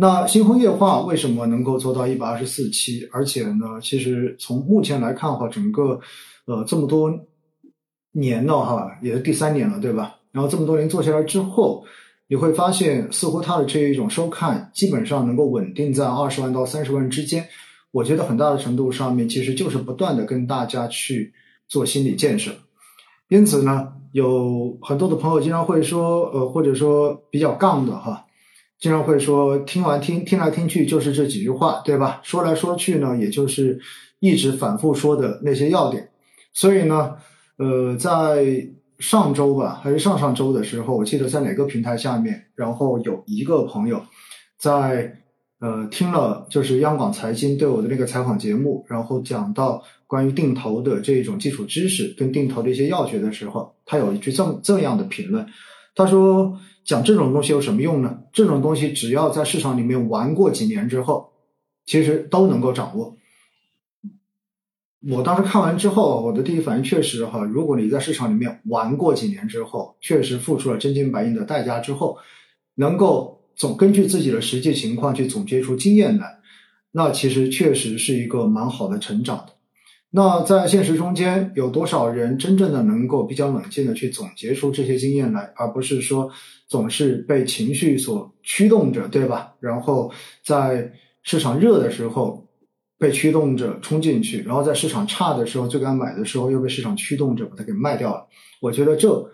那星空夜话为什么能够做到一百二十四期？而且呢，其实从目前来看的话，整个呃这么多年了哈，也是第三年了，对吧？然后这么多年做下来之后，你会发现似乎它的这一种收看基本上能够稳定在二十万到三十万之间。我觉得很大的程度上面其实就是不断的跟大家去做心理建设。因此呢，有很多的朋友经常会说，呃，或者说比较杠的哈。经常会说，听完听听来听去就是这几句话，对吧？说来说去呢，也就是一直反复说的那些要点。所以呢，呃，在上周吧，还是上上周的时候，我记得在哪个平台下面，然后有一个朋友在呃听了就是央广财经对我的那个采访节目，然后讲到关于定投的这种基础知识跟定投的一些要诀的时候，他有一句这么这样的评论，他说。讲这种东西有什么用呢？这种东西只要在市场里面玩过几年之后，其实都能够掌握。我当时看完之后，我的第一反应确实哈，如果你在市场里面玩过几年之后，确实付出了真金白银的代价之后，能够总根据自己的实际情况去总结出经验来，那其实确实是一个蛮好的成长的。那在现实中间，有多少人真正的能够比较冷静的去总结出这些经验来，而不是说总是被情绪所驱动着，对吧？然后在市场热的时候被驱动着冲进去，然后在市场差的时候最该买的时候又被市场驱动着把它给卖掉了。我觉得这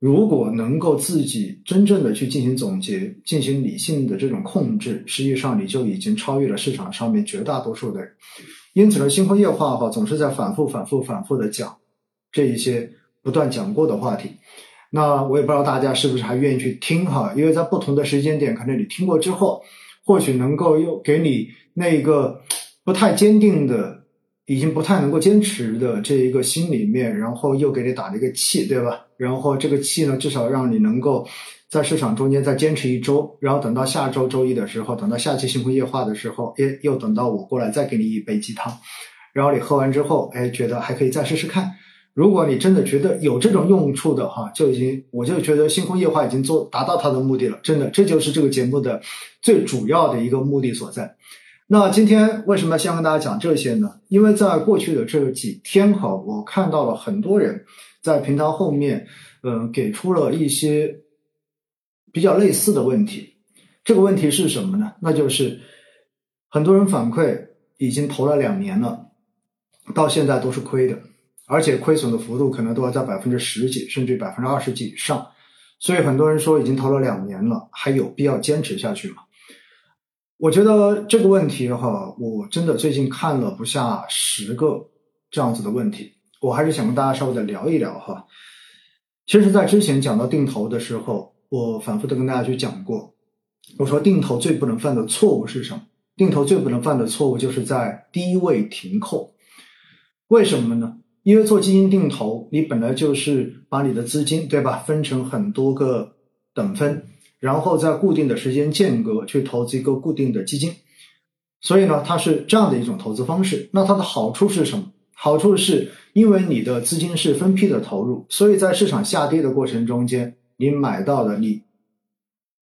如果能够自己真正的去进行总结，进行理性的这种控制，实际上你就已经超越了市场上面绝大多数的人。因此呢，星空夜话哈总是在反复、反复、反复的讲这一些不断讲过的话题。那我也不知道大家是不是还愿意去听哈，因为在不同的时间点，可能你听过之后，或许能够又给你那个不太坚定的、已经不太能够坚持的这一个心里面，然后又给你打了一个气，对吧？然后这个气呢，至少让你能够。在市场中间再坚持一周，然后等到下周周一的时候，等到下期星空夜话的时候，哎，又等到我过来再给你一杯鸡汤，然后你喝完之后，哎，觉得还可以再试试看。如果你真的觉得有这种用处的哈，就已经我就觉得星空夜话已经做达到它的目的了。真的，这就是这个节目的最主要的一个目的所在。那今天为什么先跟大家讲这些呢？因为在过去的这几天哈，我看到了很多人在平台后面，嗯，给出了一些。比较类似的问题，这个问题是什么呢？那就是很多人反馈已经投了两年了，到现在都是亏的，而且亏损的幅度可能都要在百分之十几，甚至百分之二十几以上。所以很多人说，已经投了两年了，还有必要坚持下去吗？我觉得这个问题哈，我真的最近看了不下十个这样子的问题，我还是想跟大家稍微的聊一聊哈。其实，在之前讲到定投的时候。我反复的跟大家去讲过，我说定投最不能犯的错误是什么？定投最不能犯的错误就是在低位停扣。为什么呢？因为做基金定投，你本来就是把你的资金，对吧，分成很多个等分，然后在固定的时间间隔去投资一个固定的基金，所以呢，它是这样的一种投资方式。那它的好处是什么？好处是因为你的资金是分批的投入，所以在市场下跌的过程中间。你买到的你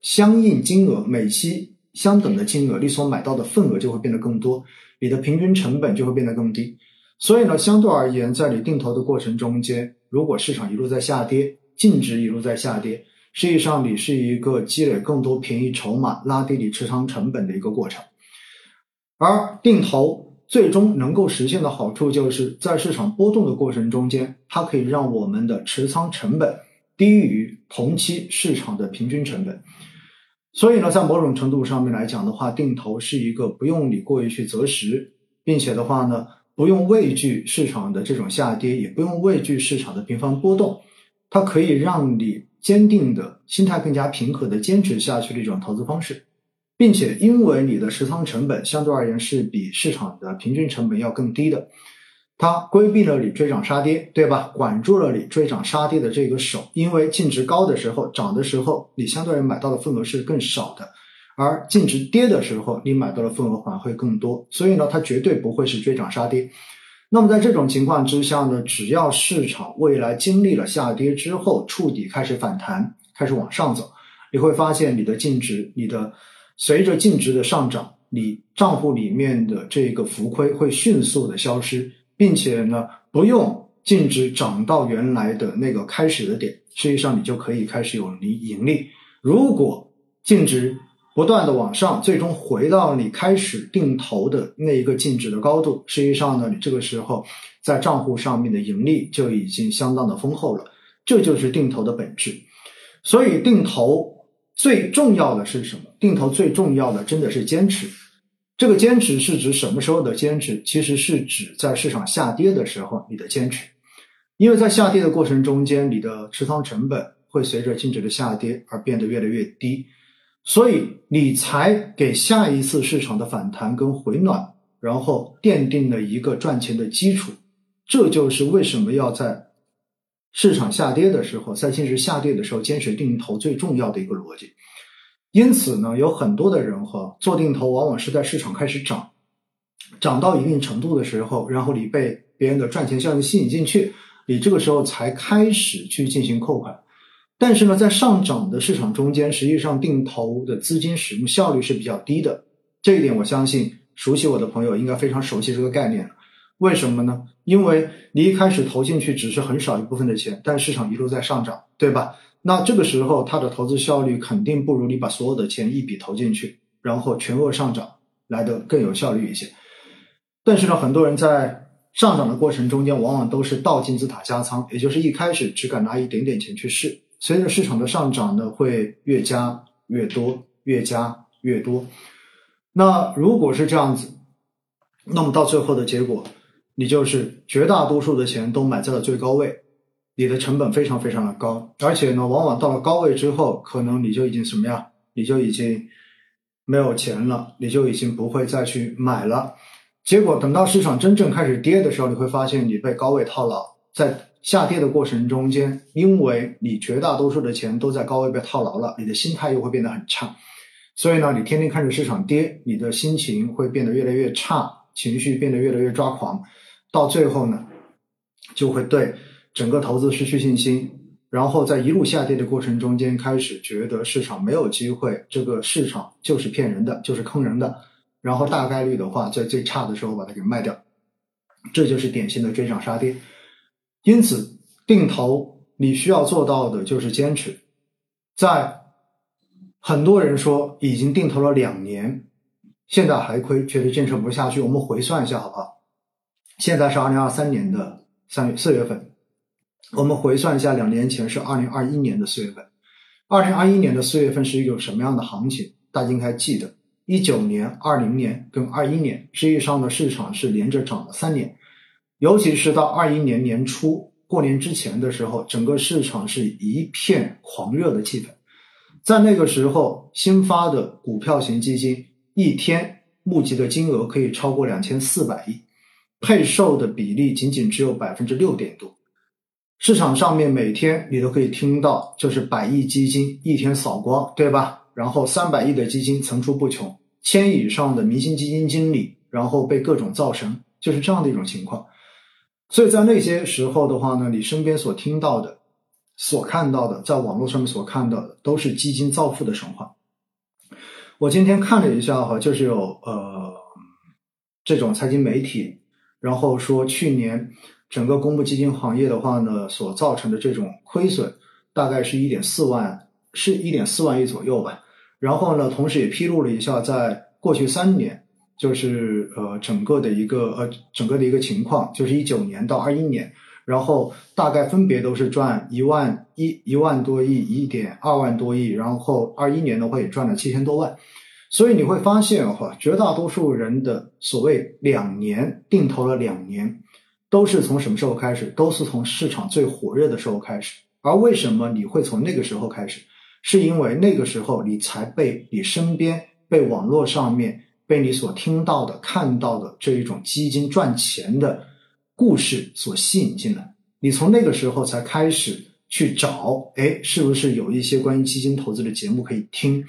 相应金额每期相等的金额，你所买到的份额就会变得更多，你的平均成本就会变得更低。所以呢，相对而言，在你定投的过程中间，如果市场一路在下跌，净值一路在下跌，实际上你是一个积累更多便宜筹码、拉低你持仓成本的一个过程。而定投最终能够实现的好处，就是在市场波动的过程中间，它可以让我们的持仓成本。低于同期市场的平均成本，所以呢，在某种程度上面来讲的话，定投是一个不用你过于去择时，并且的话呢，不用畏惧市场的这种下跌，也不用畏惧市场的频繁波动，它可以让你坚定的心态更加平和的坚持下去的一种投资方式，并且因为你的持仓成本相对而言是比市场的平均成本要更低的。它规避了你追涨杀跌，对吧？管住了你追涨杀跌的这个手，因为净值高的时候涨的时候，你相对于买到的份额是更少的，而净值跌的时候，你买到的份额反而会更多。所以呢，它绝对不会是追涨杀跌。那么在这种情况之下呢，只要市场未来经历了下跌之后触底开始反弹，开始往上走，你会发现你的净值、你的随着净值的上涨，你账户里面的这个浮亏会迅速的消失，并且呢，不用净值涨到原来的那个开始的点，实际上你就可以开始有盈盈利。如果净值不断的往上，最终回到你开始定投的那一个净值的高度，实际上呢，你这个时候在账户上面的盈利就已经相当的丰厚了。这就是定投的本质。所以定投最重要的是什么？定投最重要的真的是坚持。这个坚持是指什么时候的坚持？其实是指在市场下跌的时候你的坚持，因为在下跌的过程中间，你的持仓成本会随着净值的下跌而变得越来越低。所以，你才给下一次市场的反弹跟回暖，然后奠定了一个赚钱的基础。这就是为什么要在市场下跌的时候，在净值下跌的时候坚持定投最重要的一个逻辑。因此呢，有很多的人哈做定投，往往是在市场开始涨，涨到一定程度的时候，然后你被别人的赚钱效应吸引进去，你这个时候才开始去进行扣款。但是呢，在上涨的市场中间，实际上定投的资金使用效率是比较低的。这一点，我相信熟悉我的朋友应该非常熟悉这个概念。为什么呢？因为你一开始投进去只是很少一部分的钱，但市场一路在上涨，对吧？那这个时候，它的投资效率肯定不如你把所有的钱一笔投进去，然后全额上涨来的更有效率一些。但是呢，很多人在上涨的过程中间，往往都是倒金字塔加仓，也就是一开始只敢拿一点点钱去试。随着市场的上涨呢，会越加越多，越加越多。那如果是这样子，那么到最后的结果，你就是绝大多数的钱都买在了最高位，你的成本非常非常的高，而且呢，往往到了高位之后，可能你就已经什么呀？你就已经没有钱了，你就已经不会再去买了。结果等到市场真正开始跌的时候，你会发现你被高位套牢，在。下跌的过程中间，因为你绝大多数的钱都在高位被套牢了，你的心态又会变得很差，所以呢，你天天看着市场跌，你的心情会变得越来越差，情绪变得越来越抓狂，到最后呢，就会对整个投资失去信心，然后在一路下跌的过程中间，开始觉得市场没有机会，这个市场就是骗人的，就是坑人的，然后大概率的话，在最差的时候把它给卖掉，这就是典型的追涨杀跌。因此，定投你需要做到的就是坚持。在很多人说已经定投了两年，现在还亏，觉得坚持不下去。我们回算一下好不好？现在是二零二三年的三月四月份，我们回算一下，两年前是二零二一年的四月份。二零二一年的四月份是一种什么样的行情？大家应该记得，一九年、二零年跟二一年，实际上的市场是连着涨了三年。尤其是到二一年年初过年之前的时候，整个市场是一片狂热的气氛。在那个时候，新发的股票型基金一天募集的金额可以超过两千四百亿，配售的比例仅仅只有百分之六点多。市场上面每天你都可以听到，就是百亿基金一天扫光，对吧？然后三百亿的基金层出不穷，千亿以上的明星基金经理，然后被各种造神，就是这样的一种情况。所以在那些时候的话呢，你身边所听到的、所看到的，在网络上面所看到的，都是基金造富的神话。我今天看了一下哈，就是有呃这种财经媒体，然后说去年整个公募基金行业的话呢，所造成的这种亏损，大概是一点四万，是一点四万亿左右吧。然后呢，同时也披露了一下，在过去三年。就是呃，整个的一个呃，整个的一个情况，就是一九年到二一年，然后大概分别都是赚一万一一万多亿，一点二万多亿，然后二一年的话也赚了七千多万，所以你会发现哈，绝大多数人的所谓两年定投了两年，都是从什么时候开始？都是从市场最火热的时候开始。而为什么你会从那个时候开始？是因为那个时候你才被你身边被网络上面。被你所听到的、看到的这一种基金赚钱的故事所吸引进来，你从那个时候才开始去找，哎，是不是有一些关于基金投资的节目可以听？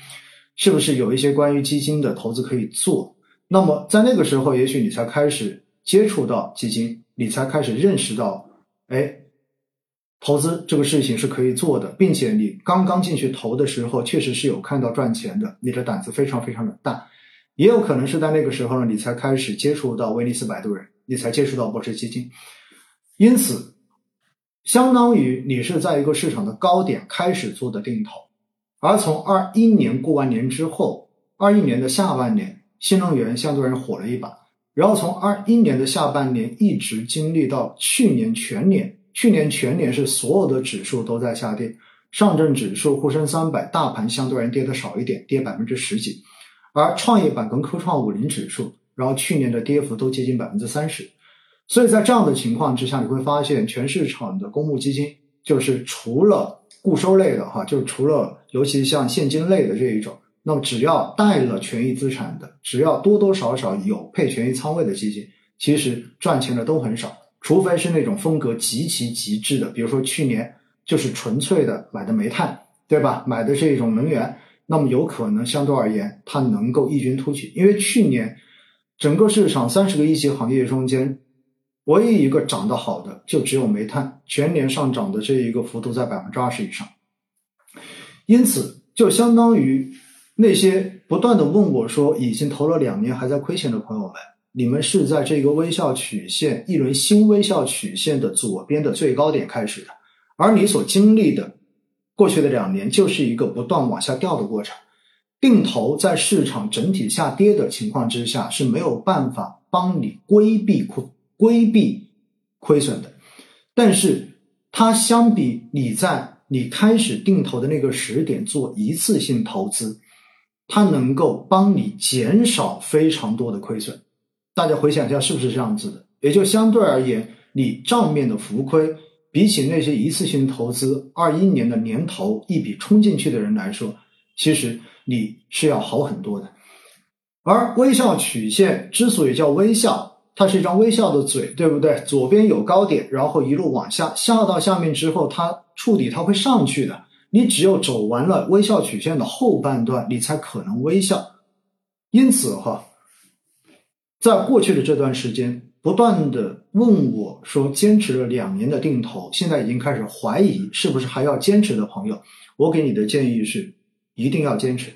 是不是有一些关于基金的投资可以做？那么在那个时候，也许你才开始接触到基金，你才开始认识到，哎，投资这个事情是可以做的，并且你刚刚进去投的时候，确实是有看到赚钱的，你的胆子非常非常的大。也有可能是在那个时候呢，你才开始接触到威尼斯摆渡人，你才接触到波士基金，因此，相当于你是在一个市场的高点开始做的定投，而从二一年过完年之后，二一年的下半年，新能源相对而火了一把，然后从二一年的下半年一直经历到去年全年，去年全年是所有的指数都在下跌，上证指数、沪深三百、大盘相对而言跌的少一点，跌百分之十几。而创业板跟科创五零指数，然后去年的跌幅都接近百分之三十，所以在这样的情况之下，你会发现全市场的公募基金，就是除了固收类的哈，就是除了尤其像现金类的这一种，那么只要带了权益资产的，只要多多少少有配权益仓位的基金，其实赚钱的都很少，除非是那种风格极其极致的，比如说去年就是纯粹的买的煤炭，对吧？买的这种能源。那么有可能相对而言，它能够异军突起，因为去年整个市场三十个一级行业中间，唯一一个涨得好的就只有煤炭，全年上涨的这一个幅度在百分之二十以上。因此，就相当于那些不断的问我说已经投了两年还在亏钱的朋友们，你们是在这个微笑曲线一轮新微笑曲线的左边的最高点开始的，而你所经历的。过去的两年就是一个不断往下掉的过程，定投在市场整体下跌的情况之下是没有办法帮你规避亏规避亏损的，但是它相比你在你开始定投的那个时点做一次性投资，它能够帮你减少非常多的亏损。大家回想一下是不是这样子的？也就相对而言，你账面的浮亏。比起那些一次性投资，二一年的年头一笔冲进去的人来说，其实你是要好很多的。而微笑曲线之所以叫微笑，它是一张微笑的嘴，对不对？左边有高点，然后一路往下，下到下面之后，它触底它会上去的。你只有走完了微笑曲线的后半段，你才可能微笑。因此哈，在过去的这段时间。不断的问我说，坚持了两年的定投，现在已经开始怀疑是不是还要坚持的朋友，我给你的建议是，一定要坚持。